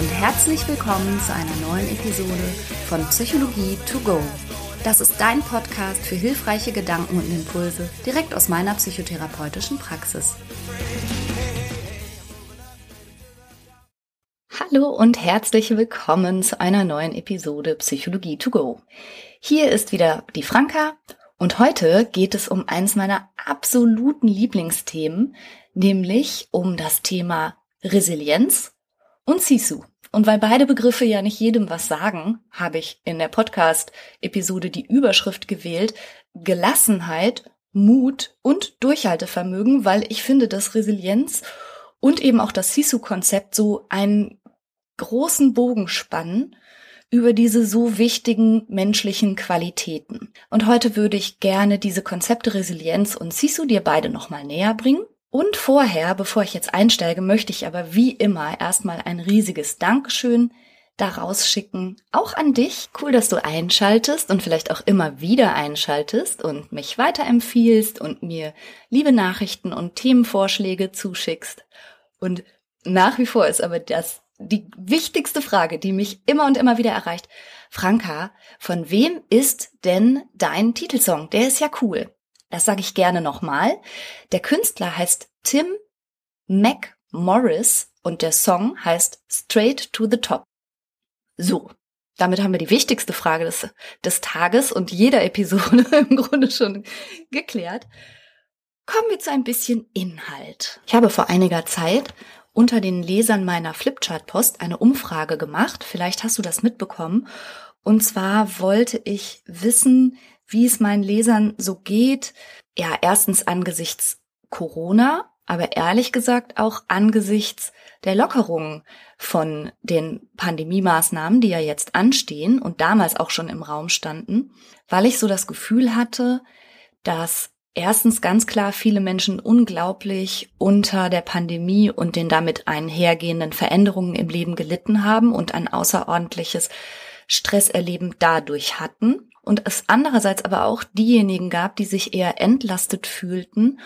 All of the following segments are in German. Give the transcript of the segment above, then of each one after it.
und herzlich willkommen zu einer neuen Episode von Psychologie to go. Das ist dein Podcast für hilfreiche Gedanken und Impulse direkt aus meiner psychotherapeutischen Praxis. Hallo und herzlich willkommen zu einer neuen Episode Psychologie to go. Hier ist wieder die Franka und heute geht es um eins meiner absoluten Lieblingsthemen, nämlich um das Thema Resilienz und Sisu. Und weil beide Begriffe ja nicht jedem was sagen, habe ich in der Podcast-Episode die Überschrift gewählt, Gelassenheit, Mut und Durchhaltevermögen, weil ich finde, dass Resilienz und eben auch das Sisu-Konzept so einen großen Bogen spannen über diese so wichtigen menschlichen Qualitäten. Und heute würde ich gerne diese Konzepte Resilienz und Sisu dir beide nochmal näher bringen und vorher, bevor ich jetzt einsteige, möchte ich aber wie immer erstmal ein riesiges Dankeschön daraus schicken. Auch an dich. Cool, dass du einschaltest und vielleicht auch immer wieder einschaltest und mich weiterempfiehlst und mir liebe Nachrichten und Themenvorschläge zuschickst. Und nach wie vor ist aber das die wichtigste Frage, die mich immer und immer wieder erreicht. Franka, von wem ist denn dein Titelsong? Der ist ja cool. Das sage ich gerne nochmal. Der Künstler heißt Tim McMorris und der Song heißt Straight to the Top. So, damit haben wir die wichtigste Frage des, des Tages und jeder Episode im Grunde schon geklärt. Kommen wir zu ein bisschen Inhalt. Ich habe vor einiger Zeit unter den Lesern meiner Flipchart-Post eine Umfrage gemacht. Vielleicht hast du das mitbekommen. Und zwar wollte ich wissen, wie es meinen Lesern so geht. Ja, erstens angesichts Corona, aber ehrlich gesagt auch angesichts der Lockerungen von den Pandemie-Maßnahmen, die ja jetzt anstehen und damals auch schon im Raum standen, weil ich so das Gefühl hatte, dass erstens ganz klar viele Menschen unglaublich unter der Pandemie und den damit einhergehenden Veränderungen im Leben gelitten haben und ein außerordentliches Stresserleben dadurch hatten und es andererseits aber auch diejenigen gab, die sich eher entlastet fühlten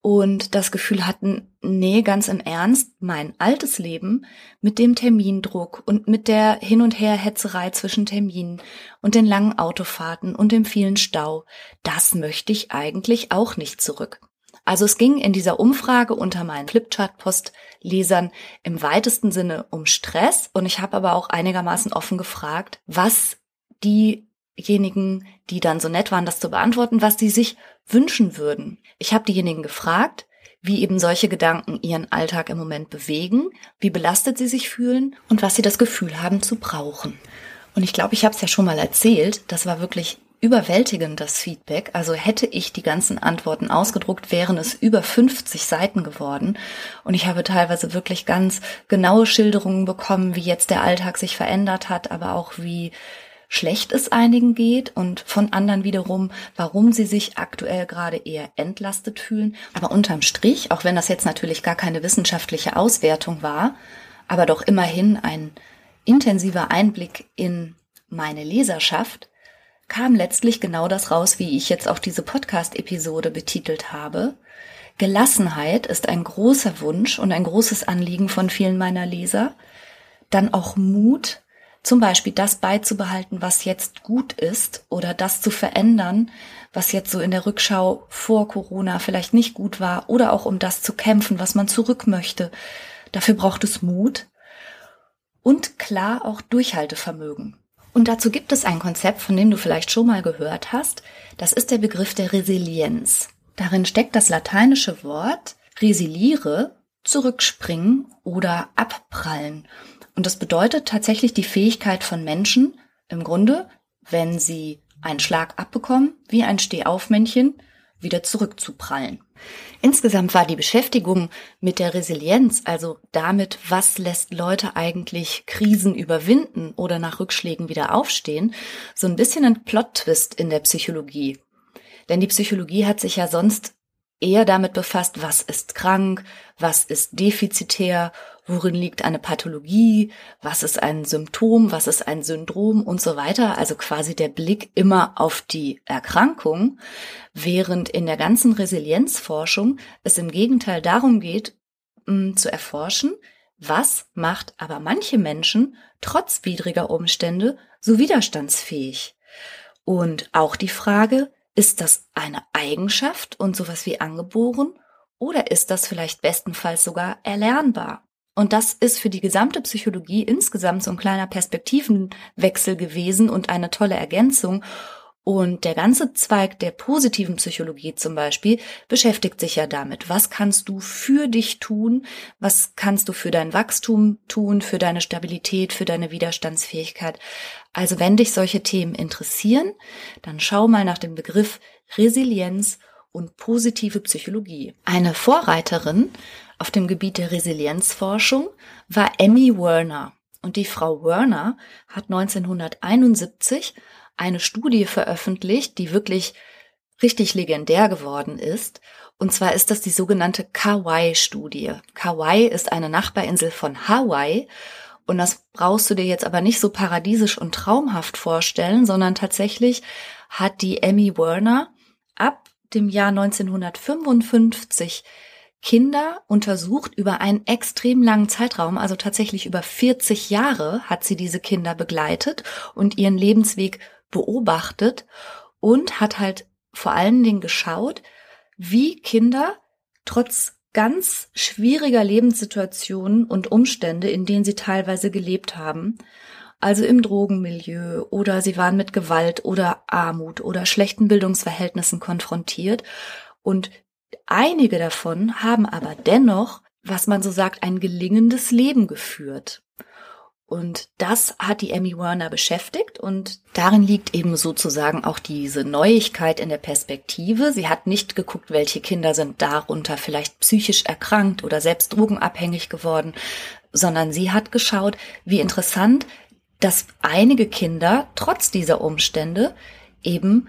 und das Gefühl hatten, nee, ganz im Ernst, mein altes Leben mit dem Termindruck und mit der Hin- und Her-Hetzerei zwischen Terminen und den langen Autofahrten und dem vielen Stau, das möchte ich eigentlich auch nicht zurück. Also es ging in dieser Umfrage unter meinen Flipchart-Post-Lesern im weitesten Sinne um Stress und ich habe aber auch einigermaßen offen gefragt, was die diejenigen, die dann so nett waren, das zu beantworten, was sie sich wünschen würden. Ich habe diejenigen gefragt, wie eben solche Gedanken ihren Alltag im Moment bewegen, wie belastet sie sich fühlen und was sie das Gefühl haben zu brauchen. Und ich glaube, ich habe es ja schon mal erzählt, das war wirklich überwältigend, das Feedback. Also hätte ich die ganzen Antworten ausgedruckt, wären es über 50 Seiten geworden. Und ich habe teilweise wirklich ganz genaue Schilderungen bekommen, wie jetzt der Alltag sich verändert hat, aber auch wie schlecht es einigen geht und von anderen wiederum, warum sie sich aktuell gerade eher entlastet fühlen. Aber unterm Strich, auch wenn das jetzt natürlich gar keine wissenschaftliche Auswertung war, aber doch immerhin ein intensiver Einblick in meine Leserschaft, kam letztlich genau das raus, wie ich jetzt auch diese Podcast-Episode betitelt habe. Gelassenheit ist ein großer Wunsch und ein großes Anliegen von vielen meiner Leser. Dann auch Mut, zum Beispiel das beizubehalten, was jetzt gut ist oder das zu verändern, was jetzt so in der Rückschau vor Corona vielleicht nicht gut war oder auch um das zu kämpfen, was man zurück möchte. Dafür braucht es Mut und klar auch Durchhaltevermögen. Und dazu gibt es ein Konzept, von dem du vielleicht schon mal gehört hast. Das ist der Begriff der Resilienz. Darin steckt das lateinische Wort resiliere, zurückspringen oder abprallen. Und das bedeutet tatsächlich die Fähigkeit von Menschen, im Grunde, wenn sie einen Schlag abbekommen, wie ein Stehaufmännchen, wieder zurückzuprallen. Insgesamt war die Beschäftigung mit der Resilienz, also damit, was lässt Leute eigentlich Krisen überwinden oder nach Rückschlägen wieder aufstehen, so ein bisschen ein Plot-Twist in der Psychologie. Denn die Psychologie hat sich ja sonst eher damit befasst, was ist krank, was ist defizitär worin liegt eine Pathologie, was ist ein Symptom, was ist ein Syndrom und so weiter. Also quasi der Blick immer auf die Erkrankung, während in der ganzen Resilienzforschung es im Gegenteil darum geht, zu erforschen, Was macht aber manche Menschen trotz widriger Umstände so widerstandsfähig? Und auch die Frage, ist das eine Eigenschaft und sowas wie angeboren oder ist das vielleicht bestenfalls sogar erlernbar? Und das ist für die gesamte Psychologie insgesamt so ein kleiner Perspektivenwechsel gewesen und eine tolle Ergänzung. Und der ganze Zweig der positiven Psychologie zum Beispiel beschäftigt sich ja damit. Was kannst du für dich tun? Was kannst du für dein Wachstum tun, für deine Stabilität, für deine Widerstandsfähigkeit? Also wenn dich solche Themen interessieren, dann schau mal nach dem Begriff Resilienz und positive Psychologie. Eine Vorreiterin auf dem Gebiet der Resilienzforschung war Emmy Werner. Und die Frau Werner hat 1971 eine Studie veröffentlicht, die wirklich richtig legendär geworden ist. Und zwar ist das die sogenannte Kauai-Studie. Kauai ist eine Nachbarinsel von Hawaii. Und das brauchst du dir jetzt aber nicht so paradiesisch und traumhaft vorstellen, sondern tatsächlich hat die Emmy Werner ab dem Jahr 1955 Kinder untersucht über einen extrem langen Zeitraum, also tatsächlich über 40 Jahre hat sie diese Kinder begleitet und ihren Lebensweg beobachtet und hat halt vor allen Dingen geschaut, wie Kinder trotz ganz schwieriger Lebenssituationen und Umstände, in denen sie teilweise gelebt haben, also im Drogenmilieu oder sie waren mit Gewalt oder Armut oder schlechten Bildungsverhältnissen konfrontiert und einige davon haben aber dennoch, was man so sagt, ein gelingendes Leben geführt. Und das hat die Emmy Werner beschäftigt und darin liegt eben sozusagen auch diese Neuigkeit in der Perspektive. Sie hat nicht geguckt, welche Kinder sind darunter vielleicht psychisch erkrankt oder selbst drogenabhängig geworden, sondern sie hat geschaut, wie interessant, dass einige Kinder trotz dieser Umstände eben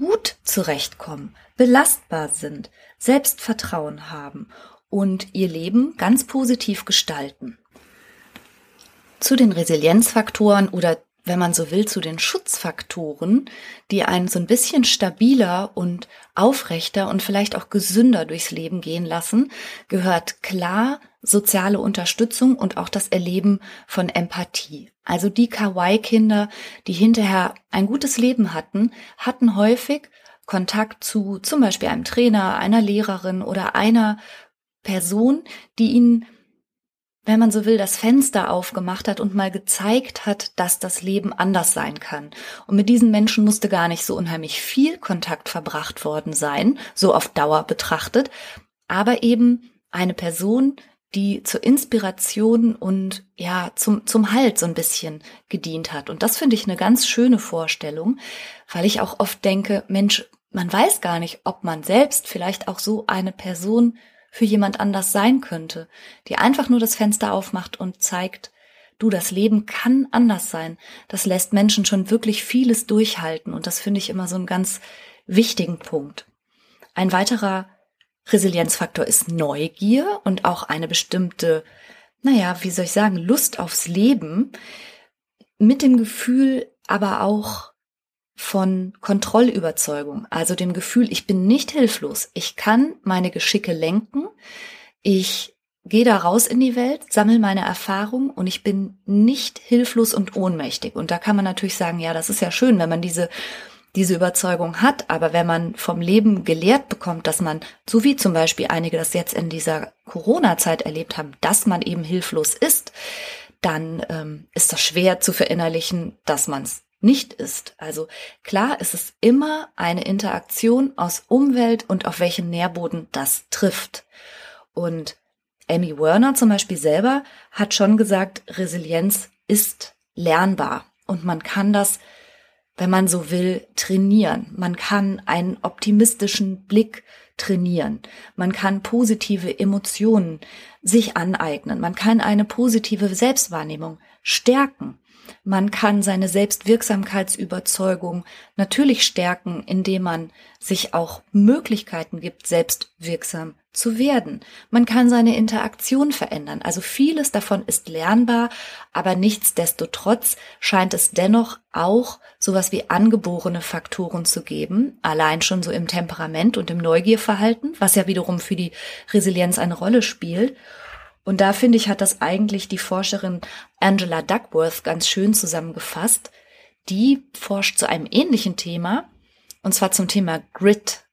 gut zurechtkommen, belastbar sind, Selbstvertrauen haben und ihr Leben ganz positiv gestalten. Zu den Resilienzfaktoren oder wenn man so will, zu den Schutzfaktoren, die einen so ein bisschen stabiler und aufrechter und vielleicht auch gesünder durchs Leben gehen lassen, gehört klar soziale Unterstützung und auch das Erleben von Empathie. Also die Kawaii-Kinder, die hinterher ein gutes Leben hatten, hatten häufig Kontakt zu zum Beispiel einem Trainer, einer Lehrerin oder einer Person, die ihnen wenn man so will, das Fenster aufgemacht hat und mal gezeigt hat, dass das Leben anders sein kann. Und mit diesen Menschen musste gar nicht so unheimlich viel Kontakt verbracht worden sein, so auf Dauer betrachtet, aber eben eine Person, die zur Inspiration und ja, zum, zum Halt so ein bisschen gedient hat. Und das finde ich eine ganz schöne Vorstellung, weil ich auch oft denke, Mensch, man weiß gar nicht, ob man selbst vielleicht auch so eine Person für jemand anders sein könnte, die einfach nur das Fenster aufmacht und zeigt, du, das Leben kann anders sein. Das lässt Menschen schon wirklich vieles durchhalten und das finde ich immer so einen ganz wichtigen Punkt. Ein weiterer Resilienzfaktor ist Neugier und auch eine bestimmte, naja, wie soll ich sagen, Lust aufs Leben mit dem Gefühl aber auch von Kontrollüberzeugung, also dem Gefühl, ich bin nicht hilflos, ich kann meine Geschicke lenken, ich gehe da raus in die Welt, sammle meine Erfahrung und ich bin nicht hilflos und ohnmächtig. Und da kann man natürlich sagen, ja, das ist ja schön, wenn man diese diese Überzeugung hat, aber wenn man vom Leben gelehrt bekommt, dass man, so wie zum Beispiel einige das jetzt in dieser Corona-Zeit erlebt haben, dass man eben hilflos ist, dann ähm, ist das schwer zu verinnerlichen, dass man es nicht ist. Also klar ist es immer eine Interaktion aus Umwelt und auf welchen Nährboden das trifft. Und Amy Werner zum Beispiel selber hat schon gesagt, Resilienz ist lernbar und man kann das, wenn man so will, trainieren. Man kann einen optimistischen Blick trainieren. Man kann positive Emotionen sich aneignen. Man kann eine positive Selbstwahrnehmung stärken. Man kann seine Selbstwirksamkeitsüberzeugung natürlich stärken, indem man sich auch Möglichkeiten gibt, selbstwirksam zu werden. Man kann seine Interaktion verändern. Also vieles davon ist lernbar, aber nichtsdestotrotz scheint es dennoch auch sowas wie angeborene Faktoren zu geben, allein schon so im Temperament und im Neugierverhalten, was ja wiederum für die Resilienz eine Rolle spielt. Und da finde ich, hat das eigentlich die Forscherin Angela Duckworth ganz schön zusammengefasst. Die forscht zu einem ähnlichen Thema, und zwar zum Thema Grit.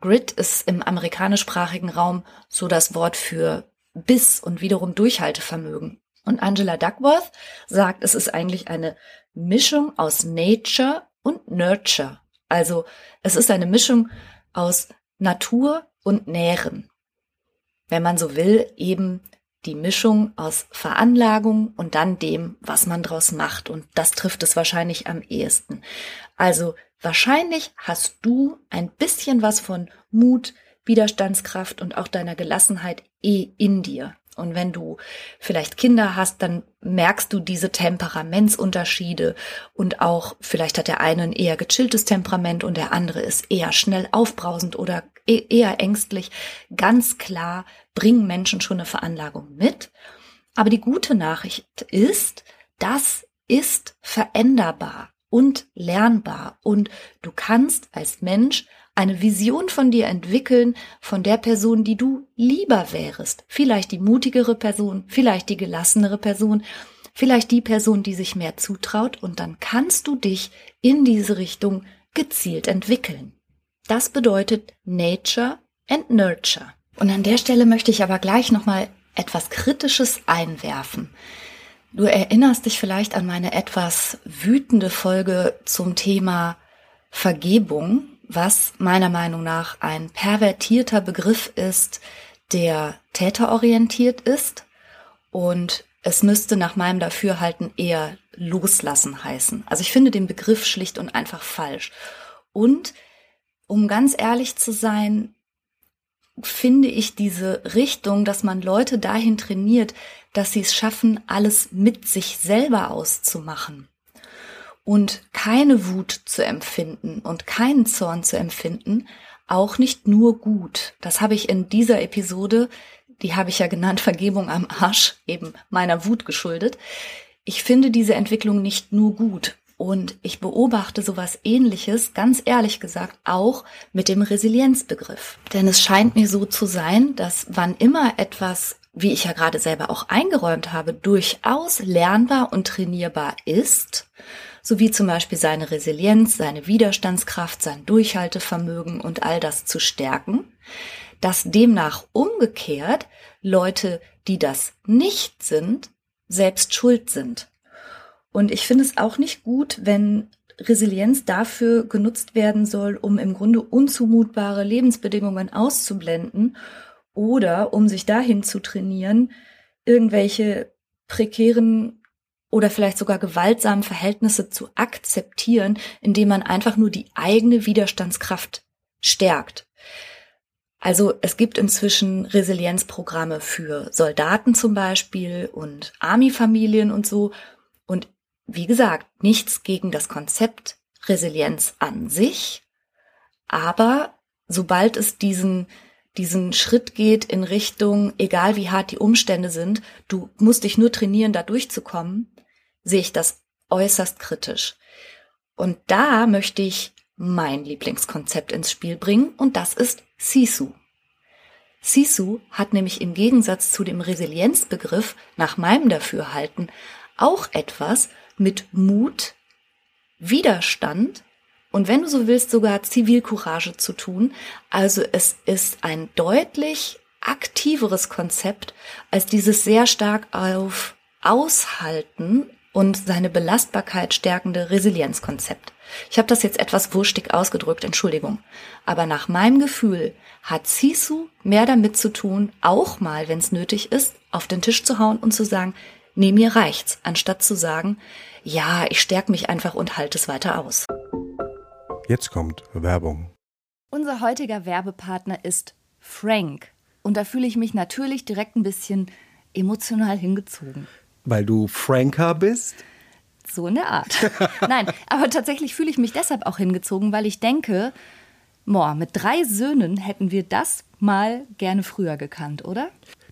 Grit ist im amerikanischsprachigen Raum so das Wort für Biss und wiederum Durchhaltevermögen. Und Angela Duckworth sagt, es ist eigentlich eine Mischung aus Nature und Nurture. Also es ist eine Mischung aus Natur und Nähren. Wenn man so will, eben die Mischung aus Veranlagung und dann dem, was man draus macht. Und das trifft es wahrscheinlich am ehesten. Also wahrscheinlich hast du ein bisschen was von Mut, Widerstandskraft und auch deiner Gelassenheit eh in dir. Und wenn du vielleicht Kinder hast, dann merkst du diese Temperamentsunterschiede und auch vielleicht hat der eine ein eher gechilltes Temperament und der andere ist eher schnell aufbrausend oder eher ängstlich. Ganz klar bringen Menschen schon eine Veranlagung mit. Aber die gute Nachricht ist, das ist veränderbar und lernbar und du kannst als Mensch eine Vision von dir entwickeln, von der Person, die du lieber wärest. Vielleicht die mutigere Person, vielleicht die gelassenere Person, vielleicht die Person, die sich mehr zutraut und dann kannst du dich in diese Richtung gezielt entwickeln. Das bedeutet Nature and Nurture. Und an der Stelle möchte ich aber gleich nochmal etwas Kritisches einwerfen. Du erinnerst dich vielleicht an meine etwas wütende Folge zum Thema Vergebung was meiner Meinung nach ein pervertierter Begriff ist, der täterorientiert ist und es müsste nach meinem Dafürhalten eher loslassen heißen. Also ich finde den Begriff schlicht und einfach falsch. Und um ganz ehrlich zu sein, finde ich diese Richtung, dass man Leute dahin trainiert, dass sie es schaffen, alles mit sich selber auszumachen und keine Wut zu empfinden und keinen Zorn zu empfinden, auch nicht nur gut. Das habe ich in dieser Episode, die habe ich ja genannt, Vergebung am Arsch, eben meiner Wut geschuldet. Ich finde diese Entwicklung nicht nur gut. Und ich beobachte sowas ähnliches, ganz ehrlich gesagt, auch mit dem Resilienzbegriff. Denn es scheint mir so zu sein, dass wann immer etwas, wie ich ja gerade selber auch eingeräumt habe, durchaus lernbar und trainierbar ist, sowie zum Beispiel seine Resilienz, seine Widerstandskraft, sein Durchhaltevermögen und all das zu stärken, dass demnach umgekehrt Leute, die das nicht sind, selbst schuld sind. Und ich finde es auch nicht gut, wenn Resilienz dafür genutzt werden soll, um im Grunde unzumutbare Lebensbedingungen auszublenden oder um sich dahin zu trainieren, irgendwelche prekären oder vielleicht sogar gewaltsamen Verhältnisse zu akzeptieren, indem man einfach nur die eigene Widerstandskraft stärkt. Also es gibt inzwischen Resilienzprogramme für Soldaten zum Beispiel und Army-Familien und so. Wie gesagt, nichts gegen das Konzept Resilienz an sich. Aber sobald es diesen, diesen Schritt geht in Richtung, egal wie hart die Umstände sind, du musst dich nur trainieren, da durchzukommen, sehe ich das äußerst kritisch. Und da möchte ich mein Lieblingskonzept ins Spiel bringen und das ist Sisu. Sisu hat nämlich im Gegensatz zu dem Resilienzbegriff nach meinem Dafürhalten auch etwas mit Mut, Widerstand und wenn du so willst sogar Zivilcourage zu tun. Also es ist ein deutlich aktiveres Konzept als dieses sehr stark auf Aushalten und seine Belastbarkeit stärkende Resilienzkonzept. Ich habe das jetzt etwas wurstig ausgedrückt, Entschuldigung. Aber nach meinem Gefühl hat Sisu mehr damit zu tun, auch mal, wenn es nötig ist, auf den Tisch zu hauen und zu sagen, nee, mir reicht's, anstatt zu sagen, ja, ich stärke mich einfach und halte es weiter aus. Jetzt kommt Werbung. Unser heutiger Werbepartner ist Frank. Und da fühle ich mich natürlich direkt ein bisschen emotional hingezogen. Weil du Franker bist? So in der Art. Nein, aber tatsächlich fühle ich mich deshalb auch hingezogen, weil ich denke, boah, mit drei Söhnen hätten wir das mal gerne früher gekannt, oder?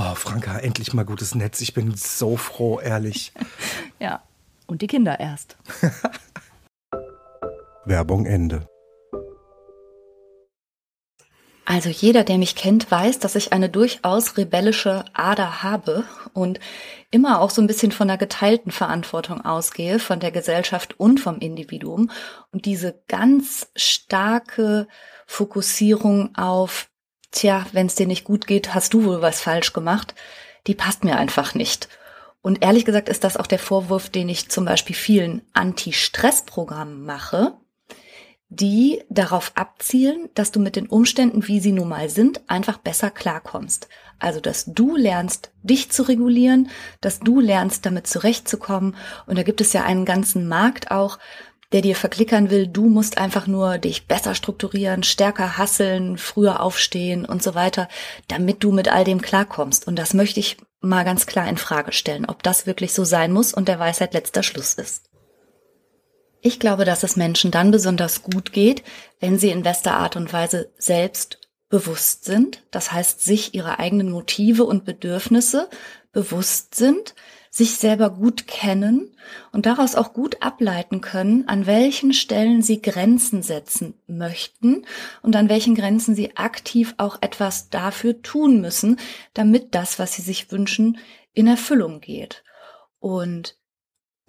Oh, Franka, endlich mal gutes Netz. Ich bin so froh, ehrlich. ja, und die Kinder erst. Werbung Ende. Also jeder, der mich kennt, weiß, dass ich eine durchaus rebellische Ader habe und immer auch so ein bisschen von der geteilten Verantwortung ausgehe, von der Gesellschaft und vom Individuum. Und diese ganz starke Fokussierung auf, tja, wenn es dir nicht gut geht, hast du wohl was falsch gemacht, die passt mir einfach nicht. Und ehrlich gesagt ist das auch der Vorwurf, den ich zum Beispiel vielen Anti-Stress-Programmen mache, die darauf abzielen, dass du mit den Umständen, wie sie nun mal sind, einfach besser klarkommst. Also, dass du lernst, dich zu regulieren, dass du lernst, damit zurechtzukommen. Und da gibt es ja einen ganzen Markt auch, der dir verklickern will, du musst einfach nur dich besser strukturieren, stärker hasseln, früher aufstehen und so weiter, damit du mit all dem klarkommst. Und das möchte ich mal ganz klar in Frage stellen, ob das wirklich so sein muss und der Weisheit letzter Schluss ist. Ich glaube, dass es Menschen dann besonders gut geht, wenn sie in bester Art und Weise selbst bewusst sind, das heißt sich ihre eigenen Motive und Bedürfnisse bewusst sind, sich selber gut kennen und daraus auch gut ableiten können, an welchen Stellen sie Grenzen setzen möchten und an welchen Grenzen sie aktiv auch etwas dafür tun müssen, damit das, was sie sich wünschen, in Erfüllung geht. Und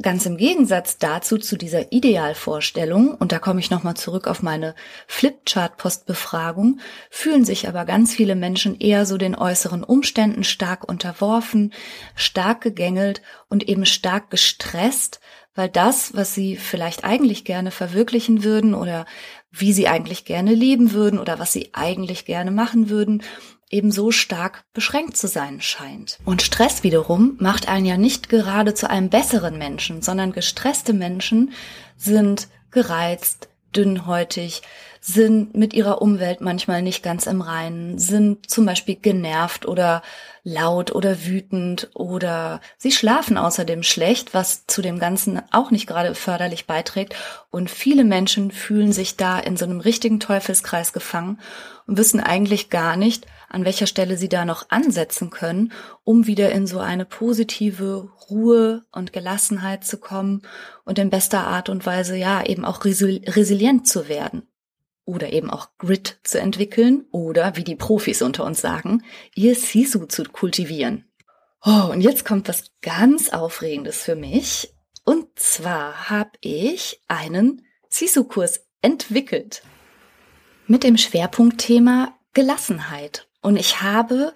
Ganz im Gegensatz dazu zu dieser Idealvorstellung, und da komme ich nochmal zurück auf meine Flipchart-Postbefragung, fühlen sich aber ganz viele Menschen eher so den äußeren Umständen stark unterworfen, stark gegängelt und eben stark gestresst, weil das, was sie vielleicht eigentlich gerne verwirklichen würden oder wie sie eigentlich gerne leben würden oder was sie eigentlich gerne machen würden, eben so stark beschränkt zu sein scheint. Und Stress wiederum macht einen ja nicht gerade zu einem besseren Menschen, sondern gestresste Menschen sind gereizt, dünnhäutig, sind mit ihrer Umwelt manchmal nicht ganz im Reinen, sind zum Beispiel genervt oder laut oder wütend oder sie schlafen außerdem schlecht, was zu dem Ganzen auch nicht gerade förderlich beiträgt. Und viele Menschen fühlen sich da in so einem richtigen Teufelskreis gefangen und wissen eigentlich gar nicht, an welcher Stelle sie da noch ansetzen können, um wieder in so eine positive Ruhe und Gelassenheit zu kommen und in bester Art und Weise ja eben auch resilient zu werden oder eben auch Grit zu entwickeln oder, wie die Profis unter uns sagen, ihr Sisu zu kultivieren. Oh, und jetzt kommt was ganz Aufregendes für mich. Und zwar habe ich einen Sisu-Kurs entwickelt mit dem Schwerpunktthema Gelassenheit. Und ich habe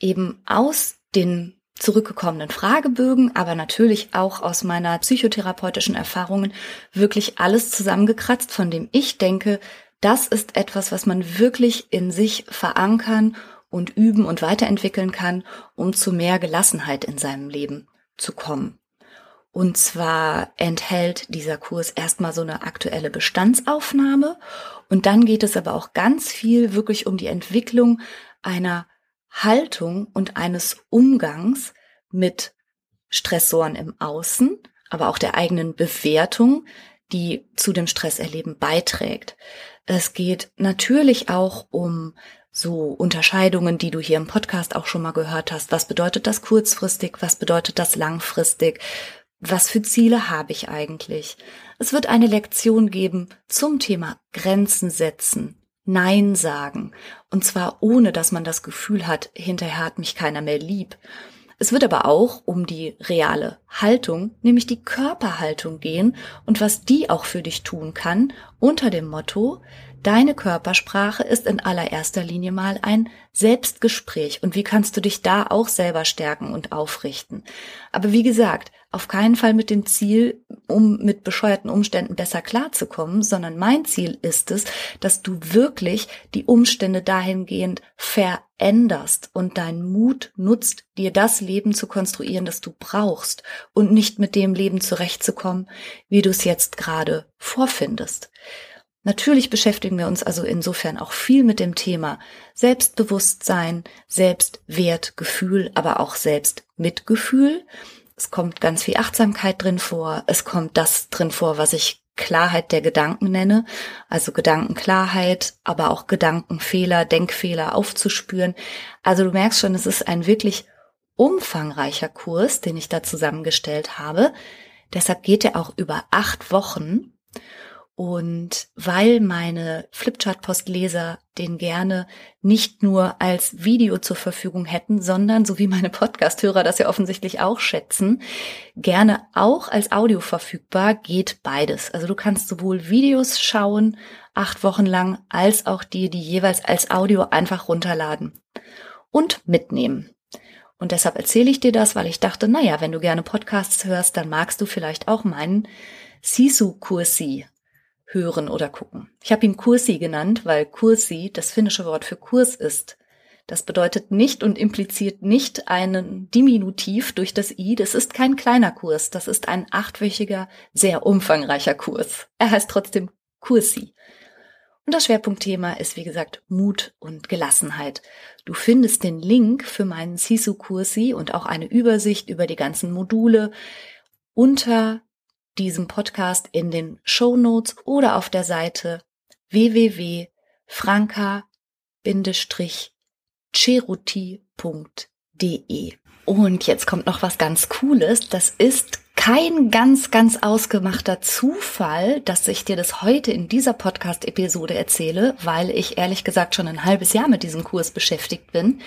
eben aus den zurückgekommenen Fragebögen, aber natürlich auch aus meiner psychotherapeutischen Erfahrungen wirklich alles zusammengekratzt, von dem ich denke, das ist etwas, was man wirklich in sich verankern und üben und weiterentwickeln kann, um zu mehr Gelassenheit in seinem Leben zu kommen. Und zwar enthält dieser Kurs erstmal so eine aktuelle Bestandsaufnahme und dann geht es aber auch ganz viel wirklich um die Entwicklung einer Haltung und eines Umgangs mit Stressoren im Außen, aber auch der eigenen Bewertung, die zu dem Stresserleben beiträgt. Es geht natürlich auch um so Unterscheidungen, die du hier im Podcast auch schon mal gehört hast. Was bedeutet das kurzfristig? Was bedeutet das langfristig? Was für Ziele habe ich eigentlich? Es wird eine Lektion geben zum Thema Grenzen setzen, Nein sagen. Und zwar ohne, dass man das Gefühl hat, hinterher hat mich keiner mehr lieb. Es wird aber auch um die reale Haltung, nämlich die Körperhaltung gehen und was die auch für dich tun kann unter dem Motto, Deine Körpersprache ist in allererster Linie mal ein Selbstgespräch und wie kannst du dich da auch selber stärken und aufrichten. Aber wie gesagt, auf keinen Fall mit dem Ziel, um mit bescheuerten Umständen besser klarzukommen, sondern mein Ziel ist es, dass du wirklich die Umstände dahingehend veränderst und deinen Mut nutzt, dir das Leben zu konstruieren, das du brauchst und nicht mit dem Leben zurechtzukommen, wie du es jetzt gerade vorfindest. Natürlich beschäftigen wir uns also insofern auch viel mit dem Thema Selbstbewusstsein, Selbstwertgefühl, aber auch Selbstmitgefühl. Es kommt ganz viel Achtsamkeit drin vor. Es kommt das drin vor, was ich Klarheit der Gedanken nenne, also Gedankenklarheit, aber auch Gedankenfehler, Denkfehler aufzuspüren. Also du merkst schon, es ist ein wirklich umfangreicher Kurs, den ich da zusammengestellt habe. Deshalb geht er auch über acht Wochen und weil meine Flipchart-Postleser den gerne nicht nur als Video zur Verfügung hätten, sondern, so wie meine Podcast-Hörer das ja offensichtlich auch schätzen, gerne auch als Audio verfügbar, geht beides. Also du kannst sowohl Videos schauen, acht Wochen lang, als auch die, die jeweils als Audio einfach runterladen und mitnehmen. Und deshalb erzähle ich dir das, weil ich dachte, naja, wenn du gerne Podcasts hörst, dann magst du vielleicht auch meinen Sisu-Kursi hören oder gucken. Ich habe ihn Kursi genannt, weil Kursi das finnische Wort für Kurs ist. Das bedeutet nicht und impliziert nicht einen Diminutiv durch das i. Das ist kein kleiner Kurs. Das ist ein achtwöchiger, sehr umfangreicher Kurs. Er heißt trotzdem Kursi. Und das Schwerpunktthema ist, wie gesagt, Mut und Gelassenheit. Du findest den Link für meinen Sisu Kursi und auch eine Übersicht über die ganzen Module unter diesem Podcast in den Show oder auf der www.franka-ceruti.de. Und jetzt kommt noch was ganz Cooles. Das ist kein ganz, ganz ausgemachter Zufall, dass ich dir das heute in dieser Podcast-Episode erzähle, weil ich ehrlich gesagt schon ein halbes Jahr mit diesem Kurs beschäftigt bin.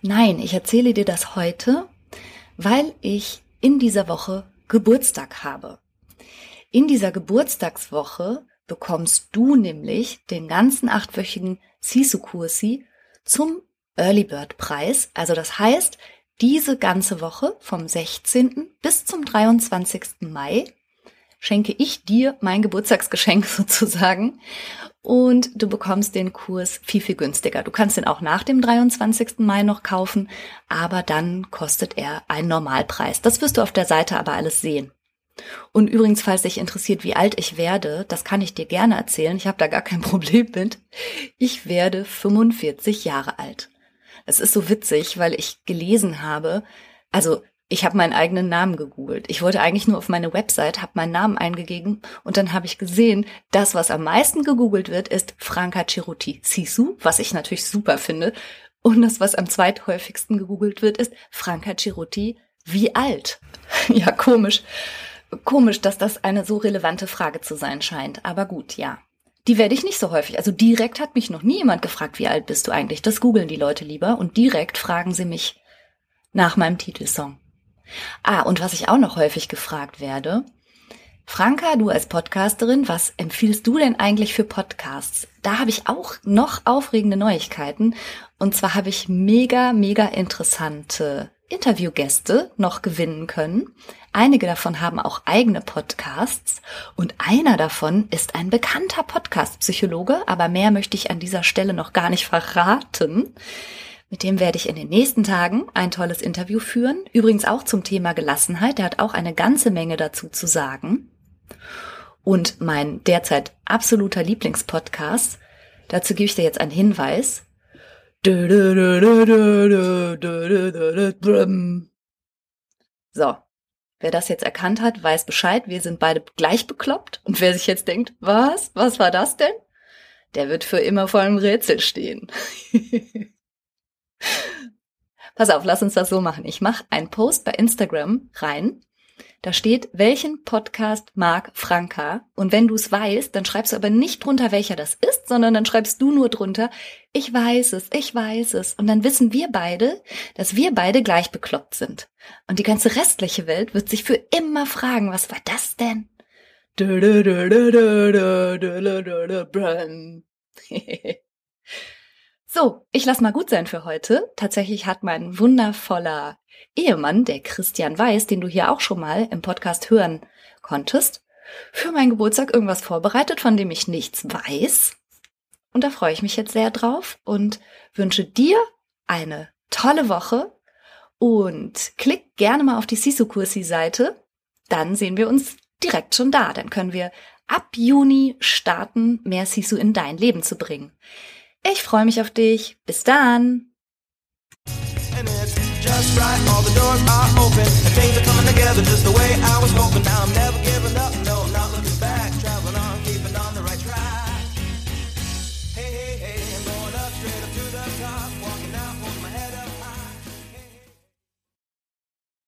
Nein, ich erzähle dir das heute, weil ich in dieser Woche Geburtstag habe. In dieser Geburtstagswoche bekommst du nämlich den ganzen achtwöchigen Sisu-Kursi zum Early Bird Preis. Also das heißt, diese ganze Woche vom 16. bis zum 23. Mai schenke ich dir mein Geburtstagsgeschenk sozusagen und du bekommst den Kurs viel, viel günstiger. Du kannst den auch nach dem 23. Mai noch kaufen, aber dann kostet er einen Normalpreis. Das wirst du auf der Seite aber alles sehen. Und übrigens, falls dich interessiert, wie alt ich werde, das kann ich dir gerne erzählen. Ich habe da gar kein Problem mit. Ich werde 45 Jahre alt. Es ist so witzig, weil ich gelesen habe, also ich habe meinen eigenen Namen gegoogelt. Ich wollte eigentlich nur auf meine Website, habe meinen Namen eingegeben und dann habe ich gesehen, das, was am meisten gegoogelt wird, ist Franca Ceruti Sisu, was ich natürlich super finde. Und das, was am zweithäufigsten gegoogelt wird, ist Franca Ceruti wie alt? ja, komisch. Komisch, dass das eine so relevante Frage zu sein scheint. Aber gut, ja. Die werde ich nicht so häufig. Also direkt hat mich noch nie jemand gefragt, wie alt bist du eigentlich? Das googeln die Leute lieber. Und direkt fragen sie mich nach meinem Titelsong. Ah, und was ich auch noch häufig gefragt werde. Franka, du als Podcasterin, was empfiehlst du denn eigentlich für Podcasts? Da habe ich auch noch aufregende Neuigkeiten. Und zwar habe ich mega, mega interessante Interviewgäste noch gewinnen können. Einige davon haben auch eigene Podcasts und einer davon ist ein bekannter Podcast-Psychologe, aber mehr möchte ich an dieser Stelle noch gar nicht verraten. Mit dem werde ich in den nächsten Tagen ein tolles Interview führen. Übrigens auch zum Thema Gelassenheit. Der hat auch eine ganze Menge dazu zu sagen. Und mein derzeit absoluter Lieblingspodcast, dazu gebe ich dir jetzt einen Hinweis. So, wer das jetzt erkannt hat, weiß Bescheid. Wir sind beide gleich bekloppt. Und wer sich jetzt denkt, was, was war das denn? Der wird für immer vor einem Rätsel stehen. Pass auf, lass uns das so machen. Ich mache einen Post bei Instagram rein. Da steht, welchen Podcast mag Franka? Und wenn du es weißt, dann schreibst du aber nicht drunter, welcher das ist, sondern dann schreibst du nur drunter, ich weiß es, ich weiß es. Und dann wissen wir beide, dass wir beide gleich bekloppt sind. Und die ganze restliche Welt wird sich für immer fragen, was war das denn? So, ich lass mal gut sein für heute. Tatsächlich hat mein wundervoller Ehemann, der Christian Weiß, den du hier auch schon mal im Podcast hören konntest, für meinen Geburtstag irgendwas vorbereitet, von dem ich nichts weiß. Und da freue ich mich jetzt sehr drauf und wünsche dir eine tolle Woche und klick gerne mal auf die Sisu Kursi Seite. Dann sehen wir uns direkt schon da. Dann können wir ab Juni starten, mehr Sisu in dein Leben zu bringen. Ich freue mich auf dich. Bis dann. right, all the doors are open. And things are coming together just the way I was hoping. Now I'm never giving up. No.